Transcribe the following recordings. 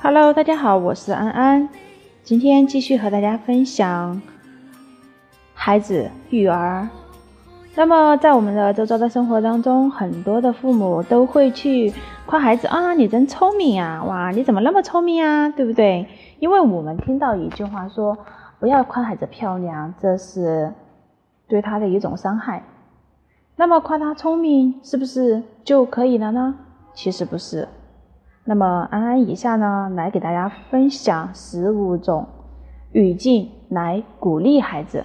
Hello，大家好，我是安安，今天继续和大家分享孩子育儿。那么在我们的周遭的生活当中，很多的父母都会去夸孩子啊，你真聪明啊，哇，你怎么那么聪明啊，对不对？因为我们听到一句话说，不要夸孩子漂亮，这是对他的一种伤害。那么夸他聪明是不是就可以了呢？其实不是。那么安安以下呢，来给大家分享十五种语境来鼓励孩子。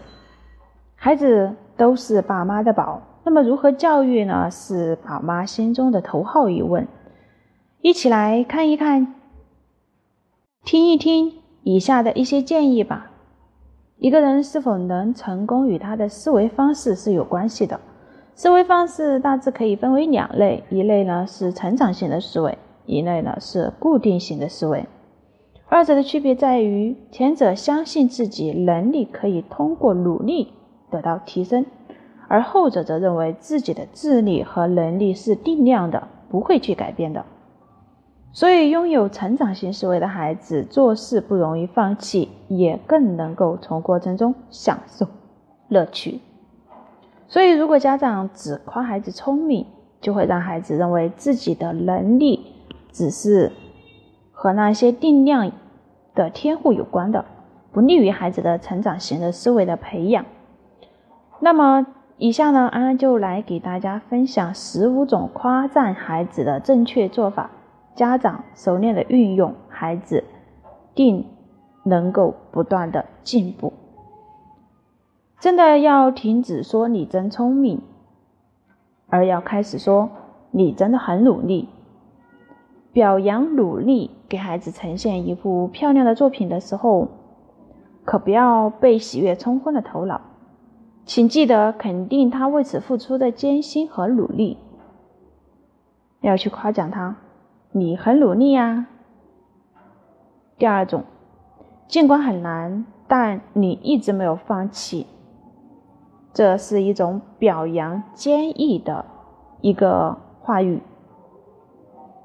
孩子都是爸妈的宝，那么如何教育呢？是宝妈心中的头号疑问。一起来看一看，听一听以下的一些建议吧。一个人是否能成功，与他的思维方式是有关系的。思维方式大致可以分为两类，一类呢是成长型的思维，一类呢是固定型的思维。二者的区别在于，前者相信自己能力可以通过努力得到提升，而后者则认为自己的智力和能力是定量的，不会去改变的。所以，拥有成长型思维的孩子做事不容易放弃，也更能够从过程中享受乐趣。所以，如果家长只夸孩子聪明，就会让孩子认为自己的能力只是和那些定量的天赋有关的，不利于孩子的成长型的思维的培养。那么，以下呢，安安就来给大家分享十五种夸赞孩子的正确做法，家长熟练的运用，孩子定能够不断的进步。真的要停止说你真聪明，而要开始说你真的很努力。表扬努力，给孩子呈现一幅漂亮的作品的时候，可不要被喜悦冲昏了头脑。请记得肯定他为此付出的艰辛和努力，要去夸奖他，你很努力呀。第二种，尽管很难，但你一直没有放弃。这是一种表扬坚毅的一个话语。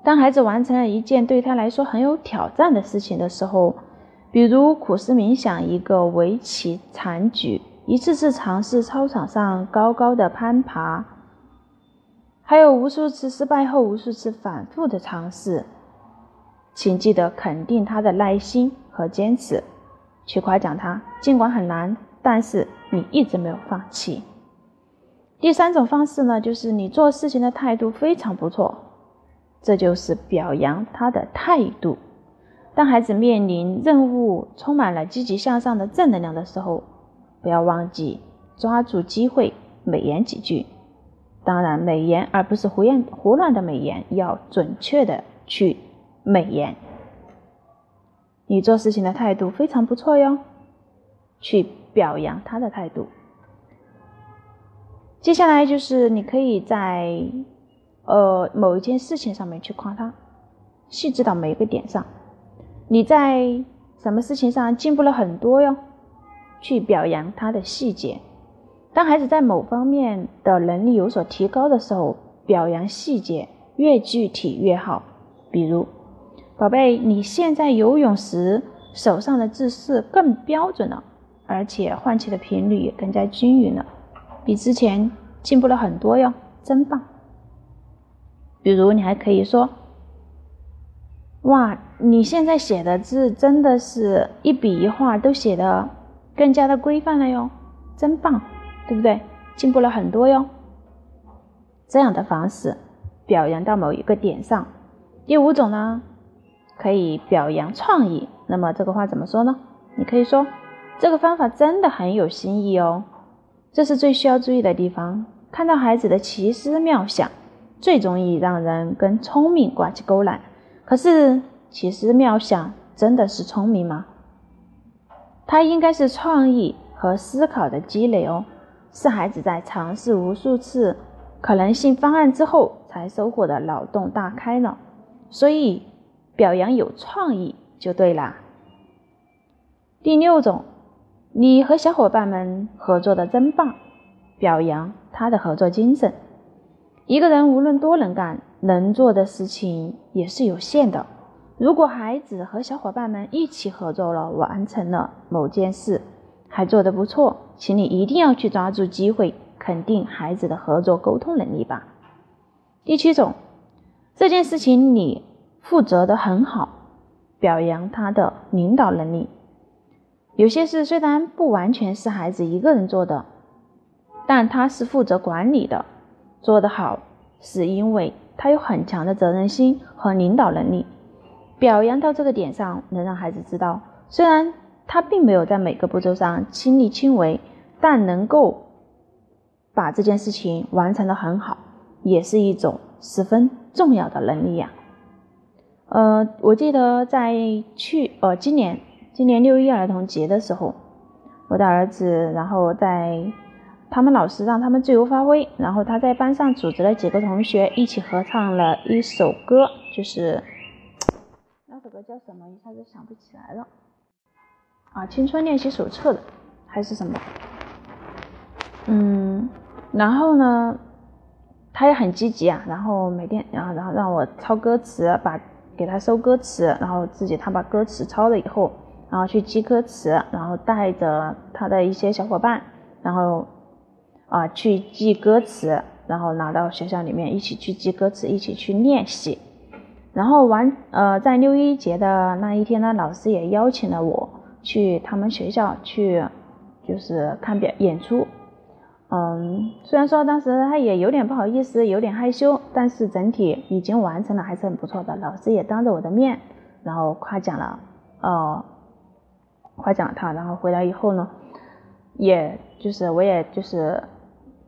当孩子完成了一件对他来说很有挑战的事情的时候，比如苦思冥想一个围棋残局，一次次尝试操场上高高的攀爬，还有无数次失败后无数次反复的尝试，请记得肯定他的耐心和坚持，去夸奖他，尽管很难。但是你一直没有放弃。第三种方式呢，就是你做事情的态度非常不错，这就是表扬他的态度。当孩子面临任务充满了积极向上的正能量的时候，不要忘记抓住机会美言几句。当然，美言而不是胡言胡乱的美言，要准确的去美言。你做事情的态度非常不错哟，去。表扬他的态度。接下来就是你可以在呃某一件事情上面去夸他，细致到每一个点上。你在什么事情上进步了很多哟？去表扬他的细节。当孩子在某方面的能力有所提高的时候，表扬细节越具体越好。比如，宝贝，你现在游泳时手上的姿势更标准了。而且换气的频率也更加均匀了，比之前进步了很多哟，真棒！比如你还可以说：“哇，你现在写的字真的是一笔一画都写的更加的规范了哟，真棒，对不对？进步了很多哟。”这样的方式表扬到某一个点上。第五种呢，可以表扬创意。那么这个话怎么说呢？你可以说。这个方法真的很有新意哦，这是最需要注意的地方。看到孩子的奇思妙想，最容易让人跟聪明挂起钩来。可是，奇思妙想真的是聪明吗？它应该是创意和思考的积累哦，是孩子在尝试无数次可能性方案之后才收获的脑洞大开呢。所以，表扬有创意就对啦。第六种。你和小伙伴们合作的真棒，表扬他的合作精神。一个人无论多能干，能做的事情也是有限的。如果孩子和小伙伴们一起合作了，完成了某件事，还做得不错，请你一定要去抓住机会，肯定孩子的合作沟通能力吧。第七种，这件事情你负责的很好，表扬他的领导能力。有些事虽然不完全是孩子一个人做的，但他是负责管理的，做得好，是因为他有很强的责任心和领导能力。表扬到这个点上，能让孩子知道，虽然他并没有在每个步骤上亲力亲为，但能够把这件事情完成的很好，也是一种十分重要的能力呀。呃，我记得在去呃今年今年六一儿童节的时候，我的儿子然后在他们老师让他们自由发挥，然后他在班上组织了几个同学一起合唱了一首歌，就是。这个叫什么？一下子想不起来了。啊，青春练习手册的还是什么？嗯，然后呢，他也很积极啊。然后每天，然后然后让我抄歌词，把给他搜歌词，然后自己他把歌词抄了以后，然后去记歌词，然后带着他的一些小伙伴，然后啊去记歌词，然后拿到学校里面一起去记歌词，一起去练习。然后完，呃，在六一节的那一天呢，老师也邀请了我去他们学校去，就是看表演出。嗯，虽然说当时他也有点不好意思，有点害羞，但是整体已经完成了，还是很不错的。老师也当着我的面，然后夸奖了，呃，夸奖他。然后回来以后呢，也就是我也就是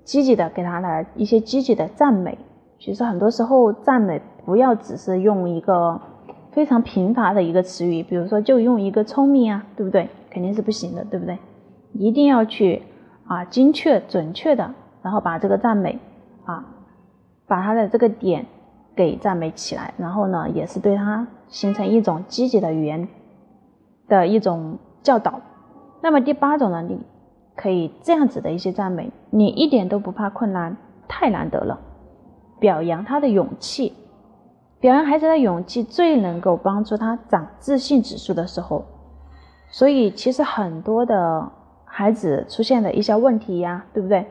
积极的给他来一些积极的赞美。其实很多时候赞美。不要只是用一个非常贫乏的一个词语，比如说就用一个聪明啊，对不对？肯定是不行的，对不对？一定要去啊，精确准确的，然后把这个赞美啊，把他的这个点给赞美起来，然后呢，也是对他形成一种积极的语言的一种教导。那么第八种呢，你可以这样子的一些赞美，你一点都不怕困难，太难得了，表扬他的勇气。表扬孩子的勇气最能够帮助他长自信指数的时候，所以其实很多的孩子出现的一些问题呀，对不对？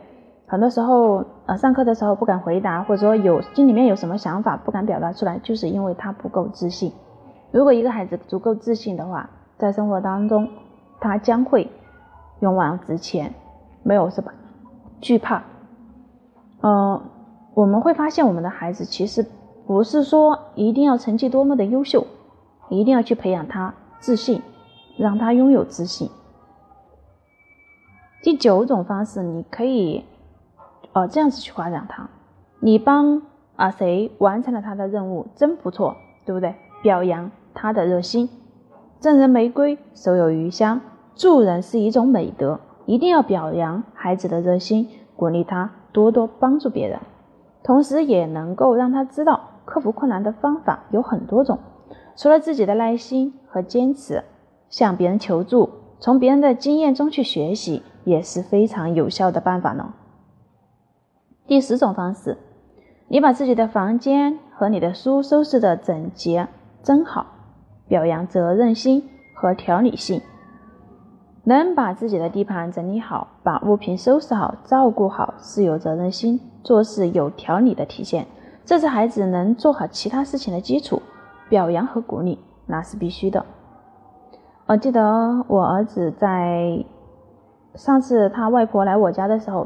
很多时候，呃，上课的时候不敢回答，或者说有心里面有什么想法不敢表达出来，就是因为他不够自信。如果一个孩子足够自信的话，在生活当中，他将会勇往直前，没有什么惧怕。嗯，我们会发现我们的孩子其实。不是说一定要成绩多么的优秀，一定要去培养他自信，让他拥有自信。第九种方式，你可以，呃，这样子去夸奖他：你帮啊谁完成了他的任务，真不错，对不对？表扬他的热心。赠人玫瑰，手有余香。助人是一种美德，一定要表扬孩子的热心，鼓励他多多帮助别人，同时也能够让他知道。克服困难的方法有很多种，除了自己的耐心和坚持，向别人求助，从别人的经验中去学习，也是非常有效的办法呢。第十种方式，你把自己的房间和你的书收拾的整洁真好，表扬责任心和条理性。能把自己的地盘整理好，把物品收拾好，照顾好，是有责任心、做事有条理的体现。这是孩子能做好其他事情的基础，表扬和鼓励那是必须的。我记得我儿子在上次他外婆来我家的时候，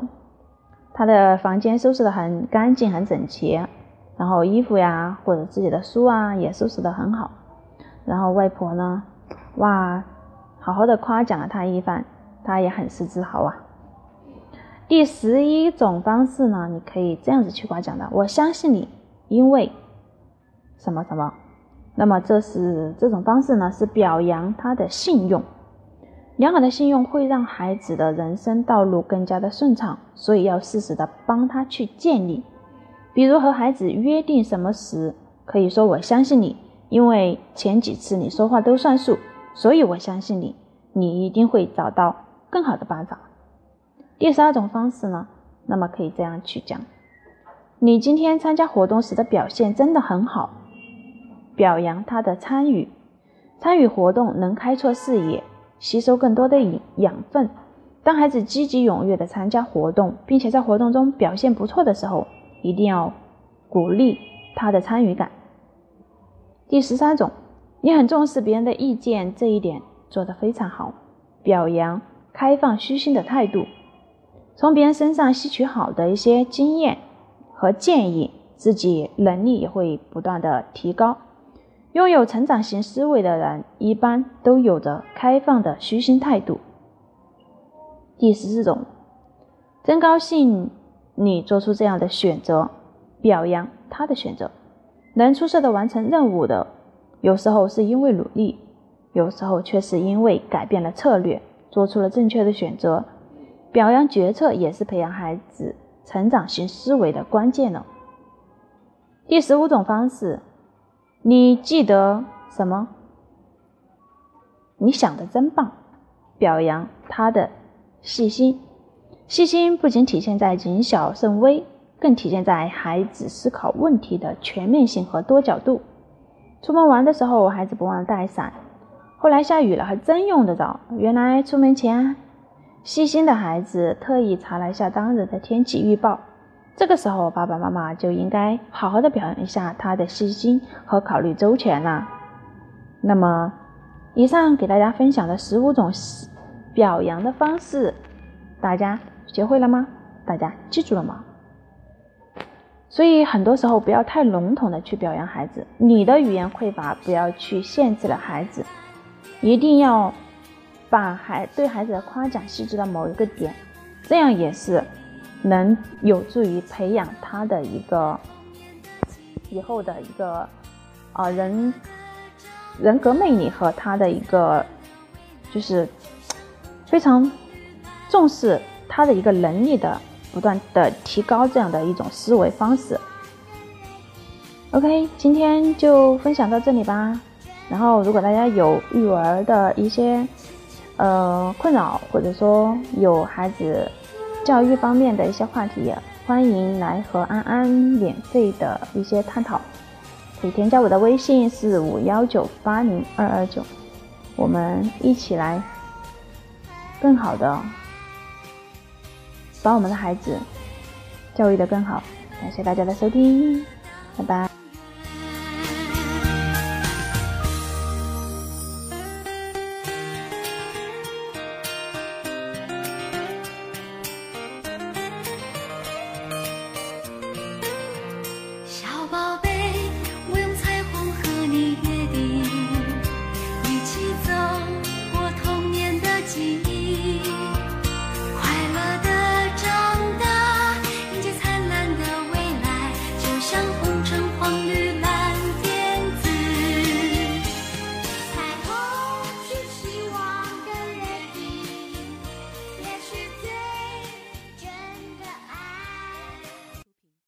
他的房间收拾的很干净、很整齐，然后衣服呀或者自己的书啊也收拾的很好。然后外婆呢，哇，好好的夸奖了他一番，他也很是自豪啊。第十一种方式呢，你可以这样子去夸奖的。我相信你，因为什么什么。那么这是这种方式呢，是表扬他的信用。良好的信用会让孩子的人生道路更加的顺畅，所以要适时的帮他去建立。比如和孩子约定什么时，可以说我相信你，因为前几次你说话都算数，所以我相信你，你一定会找到更好的办法。第十二种方式呢，那么可以这样去讲：你今天参加活动时的表现真的很好，表扬他的参与，参与活动能开拓视野，吸收更多的养养分。当孩子积极踊跃地参加活动，并且在活动中表现不错的时候，一定要鼓励他的参与感。第十三种，你很重视别人的意见，这一点做得非常好。表扬开放虚心的态度，从别人身上吸取好的一些经验和建议，自己能力也会不断的提高。拥有成长型思维的人，一般都有着开放的虚心态度。第十四种，真高兴你做出这样的选择，表扬他的选择。能出色的完成任务的，有时候是因为努力，有时候却是因为改变了策略，做出了正确的选择。表扬决策也是培养孩子成长型思维的关键呢。第十五种方式。你记得什么？你想的真棒！表扬他的细心。细心不仅体现在谨小慎微，更体现在孩子思考问题的全面性和多角度。出门玩的时候，孩子不忘带伞，后来下雨了，还真用得着。原来出门前，细心的孩子特意查了一下当日的天气预报。这个时候，爸爸妈妈就应该好好的表扬一下他的细心和考虑周全了。那么，以上给大家分享的十五种表扬的方式，大家学会了吗？大家记住了吗？所以，很多时候不要太笼统的去表扬孩子，你的语言匮乏不要去限制了孩子，一定要把孩对孩子的夸奖细致到某一个点，这样也是。能有助于培养他的一个以后的一个啊人人格魅力和他的一个就是非常重视他的一个能力的不断的提高这样的一种思维方式。OK，今天就分享到这里吧。然后，如果大家有育儿的一些呃困扰，或者说有孩子。教育方面的一些话题，欢迎来和安安免费的一些探讨。可以添加我的微信是五幺九八零二二九，我们一起来更好的把我们的孩子教育的更好。感谢大家的收听，拜拜。